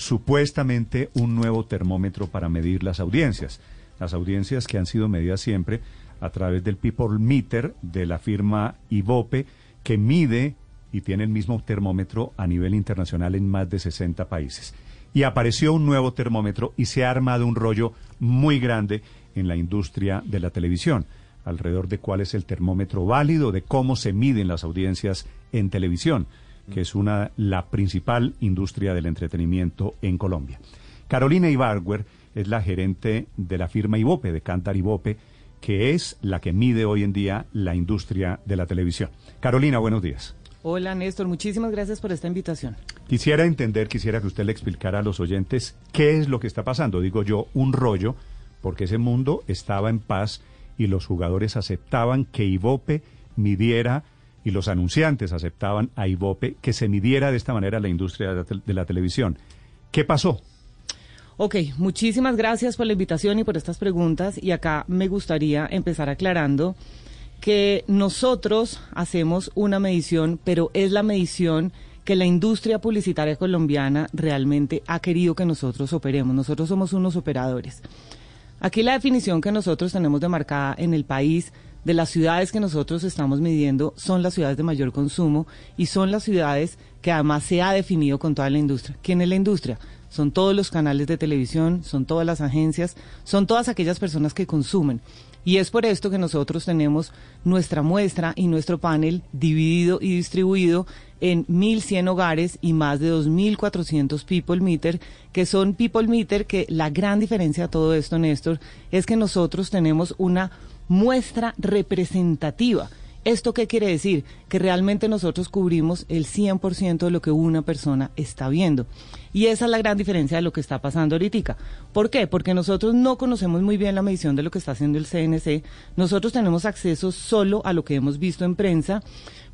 supuestamente un nuevo termómetro para medir las audiencias. Las audiencias que han sido medidas siempre a través del People Meter de la firma Ivope, que mide y tiene el mismo termómetro a nivel internacional en más de 60 países. Y apareció un nuevo termómetro y se ha armado un rollo muy grande en la industria de la televisión, alrededor de cuál es el termómetro válido, de cómo se miden las audiencias en televisión que es una, la principal industria del entretenimiento en Colombia. Carolina Ibargüer es la gerente de la firma Ibope, de Cantar Ibope, que es la que mide hoy en día la industria de la televisión. Carolina, buenos días. Hola Néstor, muchísimas gracias por esta invitación. Quisiera entender, quisiera que usted le explicara a los oyentes qué es lo que está pasando. Digo yo, un rollo, porque ese mundo estaba en paz y los jugadores aceptaban que Ibope midiera y los anunciantes aceptaban a Ibope que se midiera de esta manera la industria de la, televisión. ¿Qué pasó? Ok, muchísimas gracias por la invitación y por estas preguntas. Y acá me gustaría empezar aclarando que nosotros hacemos una medición, pero es la medición que la industria publicitaria colombiana realmente ha querido que nosotros operemos. Nosotros somos unos operadores. Aquí la definición que nosotros tenemos demarcada en el país de las ciudades que nosotros estamos midiendo son las ciudades de mayor consumo y son las ciudades que además se ha definido con toda la industria. ¿Quién es la industria? Son todos los canales de televisión, son todas las agencias, son todas aquellas personas que consumen. Y es por esto que nosotros tenemos nuestra muestra y nuestro panel dividido y distribuido en 1.100 hogares y más de 2.400 People Meter, que son People Meter, que la gran diferencia de todo esto, Néstor, es que nosotros tenemos una muestra representativa. ¿Esto qué quiere decir? Que realmente nosotros cubrimos el 100% de lo que una persona está viendo. Y esa es la gran diferencia de lo que está pasando ahorita. ¿Por qué? Porque nosotros no conocemos muy bien la medición de lo que está haciendo el CNC. Nosotros tenemos acceso solo a lo que hemos visto en prensa,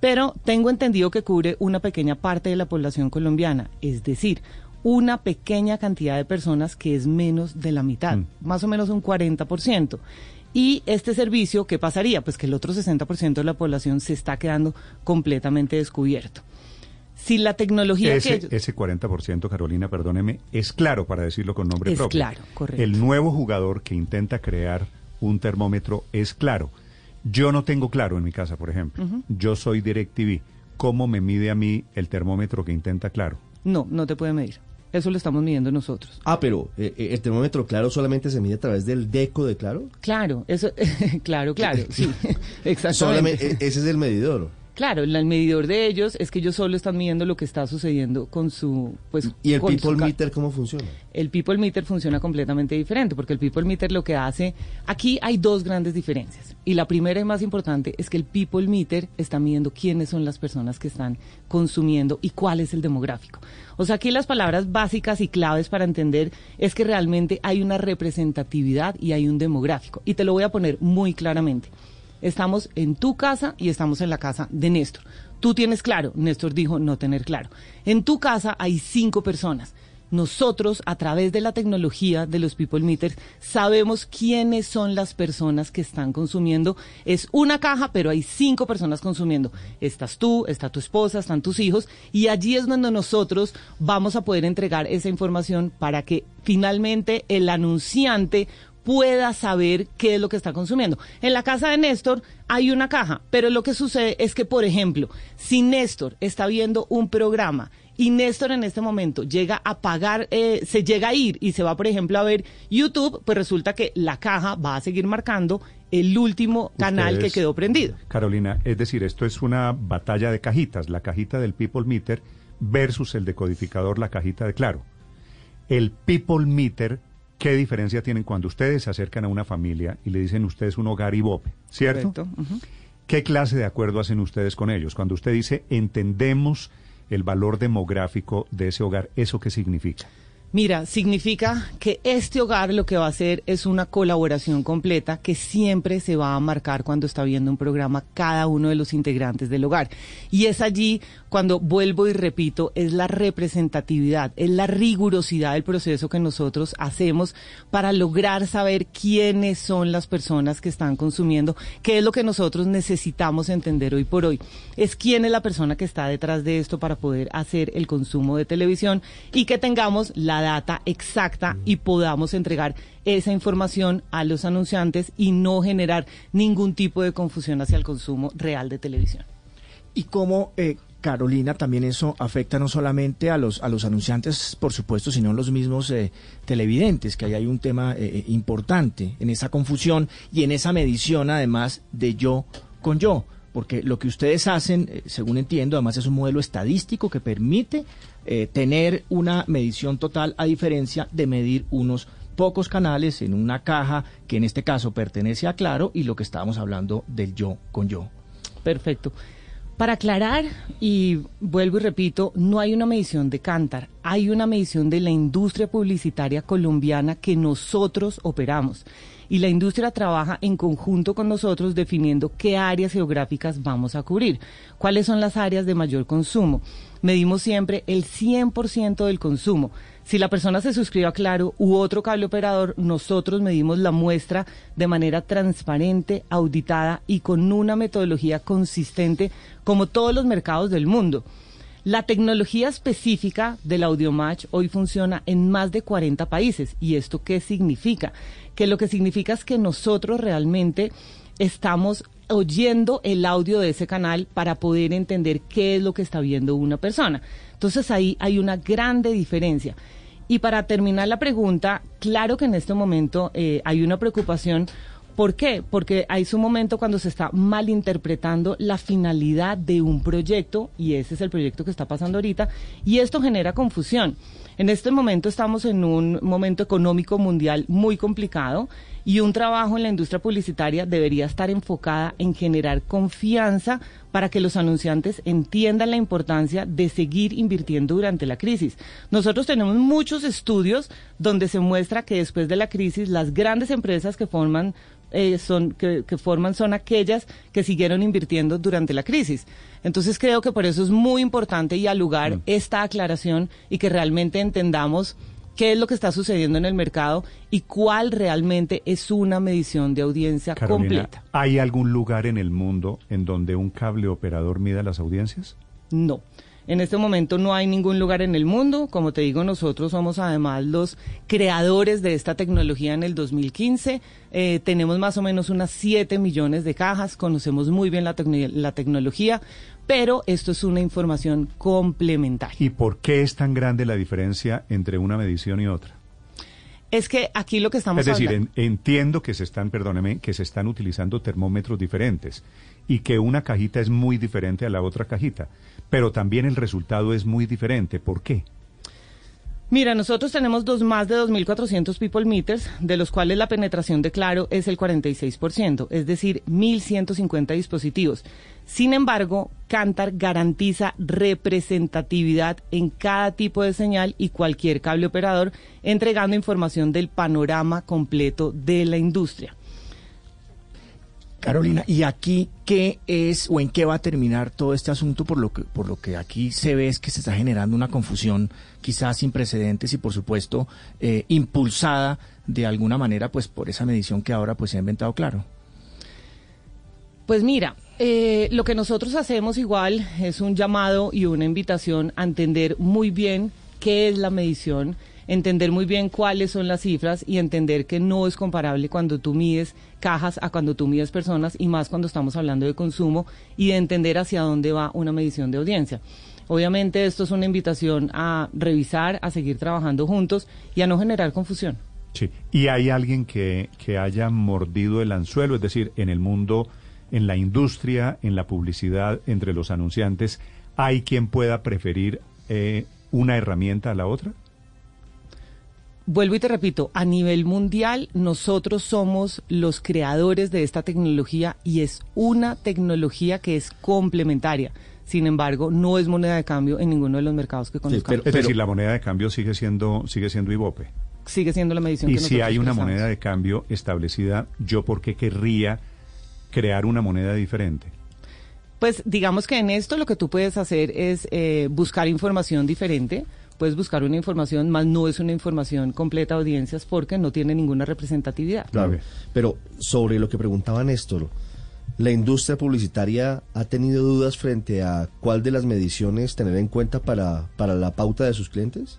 pero tengo entendido que cubre una pequeña parte de la población colombiana. Es decir, una pequeña cantidad de personas que es menos de la mitad, mm. más o menos un 40%. Y este servicio, ¿qué pasaría? Pues que el otro 60% de la población se está quedando completamente descubierto. Si la tecnología ese, que ese 40%, Carolina, perdóneme, es claro para decirlo con nombre propio. Es claro, correcto. El nuevo jugador que intenta crear un termómetro es claro. Yo no tengo claro en mi casa, por ejemplo. Yo soy DirecTV. ¿Cómo me mide a mí el termómetro que intenta claro? No, no te puede medir. Eso lo estamos midiendo nosotros. Ah, pero eh, eh, el termómetro claro solamente se mide a través del deco de claro. Claro, eso, claro, claro, sí, exactamente. E, ese es el medidor. Claro, el medidor de ellos es que ellos solo están midiendo lo que está sucediendo con su... pues ¿Y el People Meter cómo funciona? El People Meter funciona completamente diferente, porque el People Meter lo que hace... Aquí hay dos grandes diferencias. Y la primera y más importante es que el People Meter está midiendo quiénes son las personas que están consumiendo y cuál es el demográfico. O sea, aquí las palabras básicas y claves para entender es que realmente hay una representatividad y hay un demográfico. Y te lo voy a poner muy claramente. Estamos en tu casa y estamos en la casa de Néstor. Tú tienes claro, Néstor dijo no tener claro. En tu casa hay cinco personas. Nosotros, a través de la tecnología de los People Meters, sabemos quiénes son las personas que están consumiendo. Es una caja, pero hay cinco personas consumiendo. Estás tú, está tu esposa, están tus hijos, y allí es donde nosotros vamos a poder entregar esa información para que finalmente el anunciante pueda saber qué es lo que está consumiendo. En la casa de Néstor hay una caja, pero lo que sucede es que, por ejemplo, si Néstor está viendo un programa y Néstor en este momento llega a pagar, eh, se llega a ir y se va, por ejemplo, a ver YouTube, pues resulta que la caja va a seguir marcando el último canal que quedó prendido. Carolina, es decir, esto es una batalla de cajitas, la cajita del People Meter versus el decodificador, la cajita de Claro. El People Meter ¿Qué diferencia tienen cuando ustedes se acercan a una familia y le dicen ustedes un hogar Ibope, ¿cierto? ¿Qué clase de acuerdo hacen ustedes con ellos? Cuando usted dice entendemos el valor demográfico de ese hogar, ¿eso qué significa? Mira, significa que este hogar lo que va a hacer es una colaboración completa que siempre se va a marcar cuando está viendo un programa cada uno de los integrantes del hogar. Y es allí cuando vuelvo y repito, es la representatividad, es la rigurosidad del proceso que nosotros hacemos para lograr saber quiénes son las personas que están consumiendo, qué es lo que nosotros necesitamos entender hoy por hoy. Es quién es la persona que está detrás de esto para poder hacer el consumo de televisión y que tengamos la data exacta y podamos entregar esa información a los anunciantes y no generar ningún tipo de confusión hacia el consumo real de televisión. Y cómo, eh, Carolina, también eso afecta no solamente a los, a los anunciantes, por supuesto, sino a los mismos eh, televidentes, que ahí hay un tema eh, importante en esa confusión y en esa medición, además, de yo con yo porque lo que ustedes hacen, según entiendo, además es un modelo estadístico que permite eh, tener una medición total a diferencia de medir unos pocos canales en una caja que en este caso pertenece a Claro y lo que estábamos hablando del yo con yo. Perfecto. Para aclarar, y vuelvo y repito, no hay una medición de Cantar, hay una medición de la industria publicitaria colombiana que nosotros operamos. Y la industria trabaja en conjunto con nosotros definiendo qué áreas geográficas vamos a cubrir, cuáles son las áreas de mayor consumo medimos siempre el 100% del consumo. Si la persona se suscribe a Claro u otro cable operador, nosotros medimos la muestra de manera transparente, auditada y con una metodología consistente como todos los mercados del mundo. La tecnología específica del AudioMatch hoy funciona en más de 40 países. ¿Y esto qué significa? Que lo que significa es que nosotros realmente estamos oyendo el audio de ese canal para poder entender qué es lo que está viendo una persona. Entonces ahí hay una grande diferencia. Y para terminar la pregunta, claro que en este momento eh, hay una preocupación. ¿Por qué? Porque hay un momento cuando se está malinterpretando la finalidad de un proyecto y ese es el proyecto que está pasando ahorita y esto genera confusión. En este momento estamos en un momento económico mundial muy complicado y un trabajo en la industria publicitaria debería estar enfocada en generar confianza para que los anunciantes entiendan la importancia de seguir invirtiendo durante la crisis. Nosotros tenemos muchos estudios donde se muestra que después de la crisis las grandes empresas que forman eh, son que, forman son aquellas que siguieron invirtiendo durante la crisis. Entonces creo que por eso es muy importante y al lugar mm. esta aclaración y que realmente entendamos qué es lo que está sucediendo en el mercado y cuál realmente es una medición de audiencia completa. ¿Hay algún lugar en el mundo en donde un cable operador mida las audiencias? No. En este momento no hay ningún lugar en el mundo. Como te digo, nosotros somos además los creadores de esta tecnología en el 2015. Eh, tenemos más o menos unas 7 millones de cajas, conocemos muy bien la, la tecnología, pero esto es una información complementaria. ¿Y por qué es tan grande la diferencia entre una medición y otra? Es que aquí lo que estamos Es decir, entiendo que se están, perdóneme, que se están utilizando termómetros diferentes y que una cajita es muy diferente a la otra cajita, pero también el resultado es muy diferente. ¿Por qué? Mira, nosotros tenemos dos, más de 2.400 people meters, de los cuales la penetración de Claro es el 46%, es decir, 1.150 dispositivos. Sin embargo, Cantar garantiza representatividad en cada tipo de señal y cualquier cable operador, entregando información del panorama completo de la industria. Carolina, ¿y aquí qué es o en qué va a terminar todo este asunto? Por lo que, por lo que aquí se ve es que se está generando una confusión quizás sin precedentes y por supuesto eh, impulsada de alguna manera pues por esa medición que ahora pues se ha inventado claro. Pues mira, eh, lo que nosotros hacemos igual es un llamado y una invitación a entender muy bien qué es la medición entender muy bien cuáles son las cifras y entender que no es comparable cuando tú mides cajas a cuando tú mides personas y más cuando estamos hablando de consumo y de entender hacia dónde va una medición de audiencia. Obviamente esto es una invitación a revisar, a seguir trabajando juntos y a no generar confusión. Sí, y hay alguien que, que haya mordido el anzuelo, es decir, en el mundo, en la industria, en la publicidad, entre los anunciantes, ¿hay quien pueda preferir eh, una herramienta a la otra? Vuelvo y te repito, a nivel mundial nosotros somos los creadores de esta tecnología y es una tecnología que es complementaria. Sin embargo, no es moneda de cambio en ninguno de los mercados que conozcamos. es decir, la moneda de cambio sigue siendo sigue siendo IVOPE. Sigue siendo la medición. Y que si hay una moneda de cambio establecida, ¿yo por qué querría crear una moneda diferente? Pues digamos que en esto lo que tú puedes hacer es eh, buscar información diferente. Puedes buscar una información, más no es una información completa de audiencias porque no tiene ninguna representatividad. Claro. Pero sobre lo que preguntaba Néstor, ¿la industria publicitaria ha tenido dudas frente a cuál de las mediciones tener en cuenta para, para la pauta de sus clientes?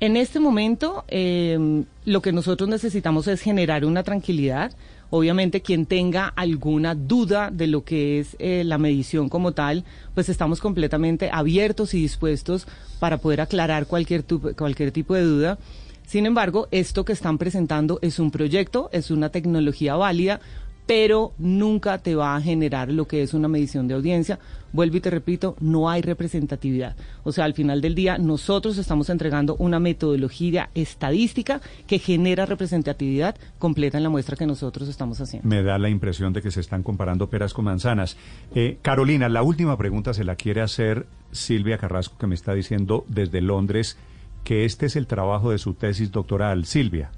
En este momento, eh, lo que nosotros necesitamos es generar una tranquilidad. Obviamente, quien tenga alguna duda de lo que es eh, la medición como tal, pues estamos completamente abiertos y dispuestos para poder aclarar cualquier, cualquier tipo de duda. Sin embargo, esto que están presentando es un proyecto, es una tecnología válida, pero nunca te va a generar lo que es una medición de audiencia. Vuelvo y te repito, no hay representatividad. O sea, al final del día, nosotros estamos entregando una metodología estadística que genera representatividad completa en la muestra que nosotros estamos haciendo. Me da la impresión de que se están comparando peras con manzanas. Eh, Carolina, la última pregunta se la quiere hacer Silvia Carrasco, que me está diciendo desde Londres que este es el trabajo de su tesis doctoral. Silvia.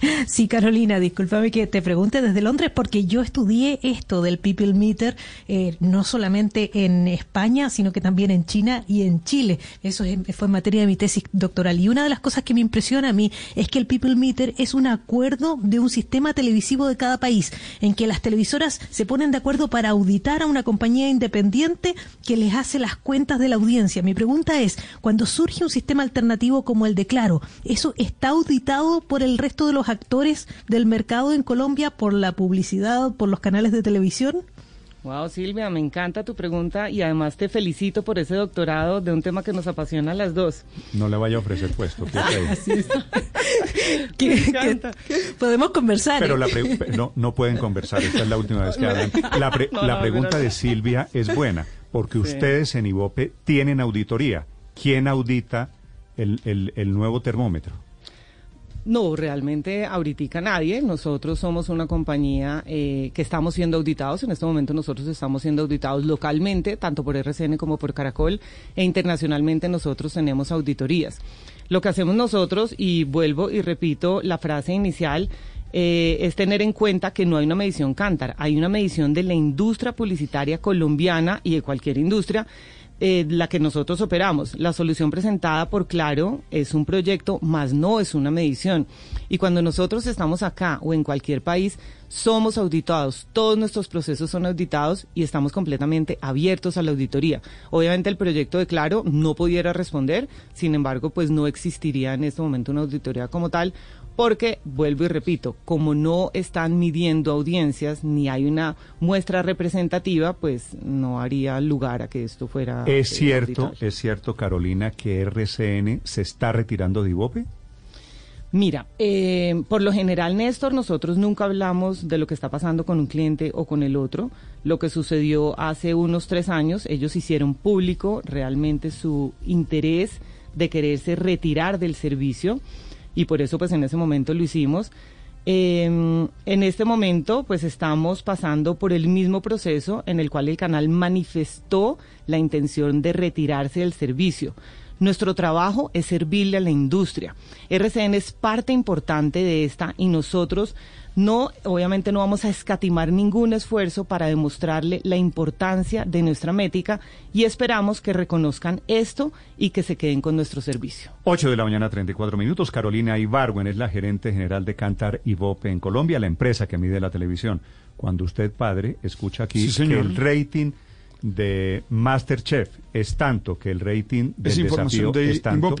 Sí, Carolina, discúlpame que te pregunte desde Londres porque yo estudié esto del People Meter eh, no solamente en España, sino que también en China y en Chile. Eso es- fue en materia de mi tesis doctoral. Y una de las cosas que me impresiona a mí es que el People Meter es un acuerdo de un sistema televisivo de cada país, en que las televisoras se ponen de acuerdo para auditar a una compañía independiente que les hace las cuentas de la audiencia. Mi pregunta es, cuando surge un sistema alternativo como el de Claro, ¿eso está auditado por el resto de los actores del mercado en Colombia, por la publicidad, por los canales de televisión? Wow, Silvia, me encanta tu pregunta y además te felicito por ese doctorado de un tema que nos apasiona a las dos. No le vaya a ofrecer puesto. qué Me que- encanta. podemos conversar. Pero ¿eh? la pre- no, no pueden conversar, esta es la última vez que hablan. La, pre- No, la no, pregunta de Silvia es buena, porque Sí. ustedes en IVOPE tienen auditoría. ¿Quién audita el, el- el nuevo termómetro? No, realmente ahorita nadie. Nosotros somos una compañía eh, que estamos siendo auditados. En este momento nosotros estamos siendo auditados localmente, tanto por RCN como por Caracol, e internacionalmente nosotros tenemos auditorías. Lo que hacemos nosotros, y vuelvo y repito la frase inicial, eh, es tener en cuenta que no hay una medición Cantar, hay una medición de la industria publicitaria colombiana y de cualquier industria eh, la que nosotros operamos. La solución presentada por Claro es un proyecto, más no es una medición. Y cuando nosotros estamos acá o en cualquier país, somos auditados. Todos nuestros procesos son auditados y estamos completamente abiertos a la auditoría. Obviamente el proyecto de Claro no pudiera responder, sin embargo, pues no existiría en este momento una auditoría como tal, porque, vuelvo y repito, como no están midiendo audiencias ni hay una muestra representativa, pues no haría lugar a que esto fuera. ¿Es eh, cierto, es cierto, Carolina, que RCN se está retirando de IVOPE? Mira, eh, por lo general, Néstor, nosotros nunca hablamos de lo que está pasando con un cliente o con el otro. Lo que sucedió hace unos tres años, ellos hicieron público realmente su interés de quererse retirar del servicio y por eso pues en ese momento lo hicimos. Eh, en este momento pues estamos pasando por el mismo proceso en el cual el canal manifestó la intención de retirarse del servicio. Nuestro trabajo es servirle a la industria. RCN es parte importante de esta y nosotros no, obviamente no vamos a escatimar ningún esfuerzo para demostrarle la importancia de nuestra métrica y esperamos que reconozcan esto y que se queden con nuestro servicio. 8 de la mañana, 34 minutos. Carolina Ibarwen es la gerente general de Cantar IVOPE en Colombia, la empresa que mide la televisión. Cuando usted, padre, escucha aquí Sí, que el rating de Masterchef es tanto, que el rating del Es desafío de es tanto,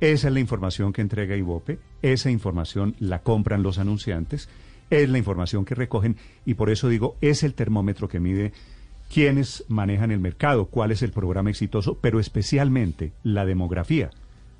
esa es la información que entrega IVOPE, esa información la compran los anunciantes, es la información que recogen y por eso digo, es el termómetro que mide quiénes manejan el mercado, cuál es el programa exitoso, pero especialmente la demografía.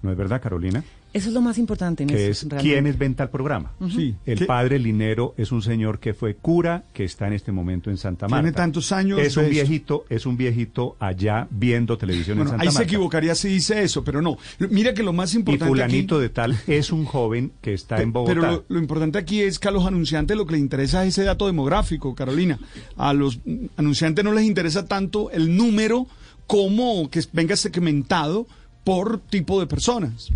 ¿No es verdad, Carolina? Eso es lo más importante. En que eso, es realmente. quiénes ven tal programa. Sí. El ¿Qué- padre Linero es un señor que fue cura, que está en este momento en Santa Marta. Tiene tantos años Es un de esto. viejito, es un viejito allá viendo televisión Bueno, en Santa ahí se Marta. equivocaría si dice eso, pero no. Mira que lo más Y importante fulanito aquí, de tal es un joven que está Pe- en Bogotá. Pero lo, lo importante aquí es que a los anunciantes lo que les interesa es ese dato demográfico, Carolina. A los anunciantes no les interesa tanto el número como que venga segmentado por tipo de personas.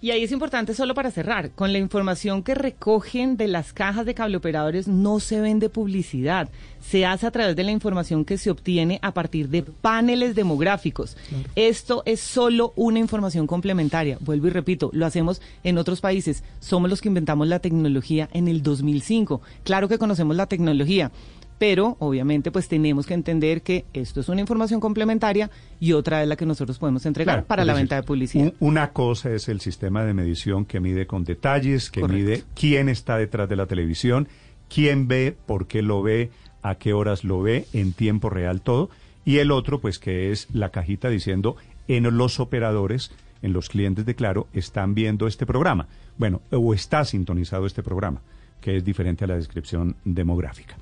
Y ahí es importante solo para cerrar, con la información que recogen de las cajas de cableoperadores no se vende publicidad, se hace a través de la información que se obtiene a partir de paneles demográficos. Esto es solo una información complementaria, vuelvo y repito, lo hacemos en otros países, somos los que inventamos la tecnología en el 2005, claro que conocemos la tecnología. Pero obviamente pues tenemos que entender que esto es una información complementaria y otra es la que nosotros podemos entregar Claro, para la decir, venta de publicidad. un- una cosa es el sistema de medición que mide con detalles, que Correcto. mide quién está detrás de la televisión, quién ve, por qué lo ve, a qué horas lo ve, en tiempo real todo. Y el otro, pues que es la cajita diciendo en los operadores, en los clientes de Claro, están viendo este programa. Bueno, o está sintonizado este programa, que es diferente a la descripción demográfica.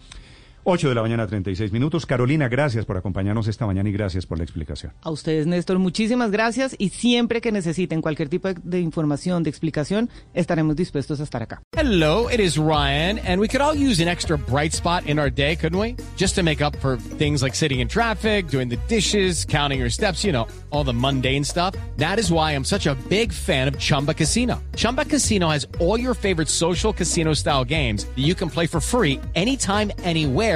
8 de la mañana, 36 minutos. Carolina, gracias por acompañarnos esta mañana y gracias por la explicación. A ustedes, Néstor, muchísimas gracias y siempre que necesiten cualquier tipo de, de información, de explicación, estaremos dispuestos a estar acá. Hello, it is Ryan, and we could all use an extra bright spot in our day, couldn't we? Just to make up for things like sitting in traffic, doing the dishes, counting your steps, you know, all the mundane stuff. That is why I'm such a big fan of Chumba Casino. Chumba Casino has all your favorite social casino style games that you can play for free anytime, anywhere